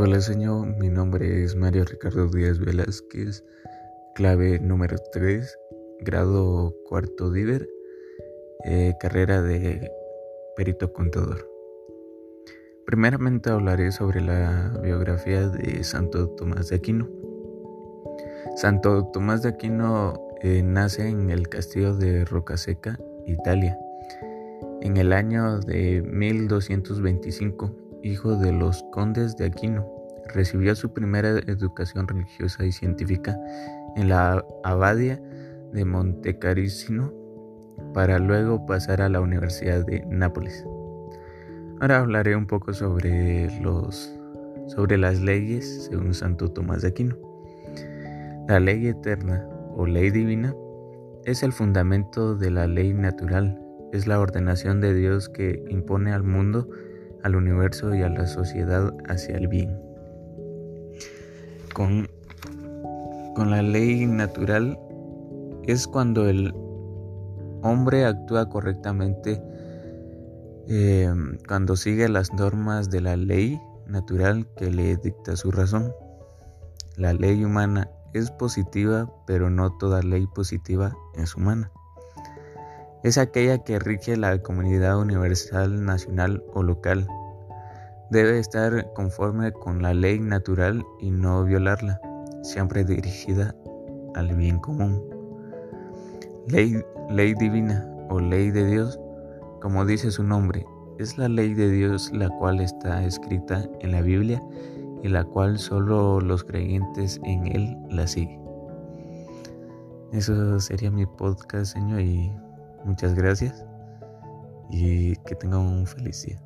Hola señor, mi nombre es Mario Ricardo Díaz Velázquez, clave número 3, grado cuarto Diver, eh, carrera de perito contador. Primeramente hablaré sobre la biografía de Santo Tomás de Aquino. Santo Tomás de Aquino eh, nace en el castillo de Rocaseca, Italia, en el año de 1225 hijo de los condes de Aquino. Recibió su primera educación religiosa y científica en la abadía de Montecarissino para luego pasar a la Universidad de Nápoles. Ahora hablaré un poco sobre los sobre las leyes según Santo Tomás de Aquino. La ley eterna o ley divina es el fundamento de la ley natural, es la ordenación de Dios que impone al mundo al universo y a la sociedad hacia el bien. Con, con la ley natural es cuando el hombre actúa correctamente eh, cuando sigue las normas de la ley natural que le dicta su razón. La ley humana es positiva, pero no toda ley positiva es humana es aquella que rige la comunidad universal, nacional o local. Debe estar conforme con la ley natural y no violarla, siempre dirigida al bien común. Ley, ley divina o ley de Dios, como dice su nombre, es la ley de Dios la cual está escrita en la Biblia y la cual solo los creyentes en Él la siguen. Eso sería mi podcast, Señor, y Muchas gracias y que tengan un feliz día.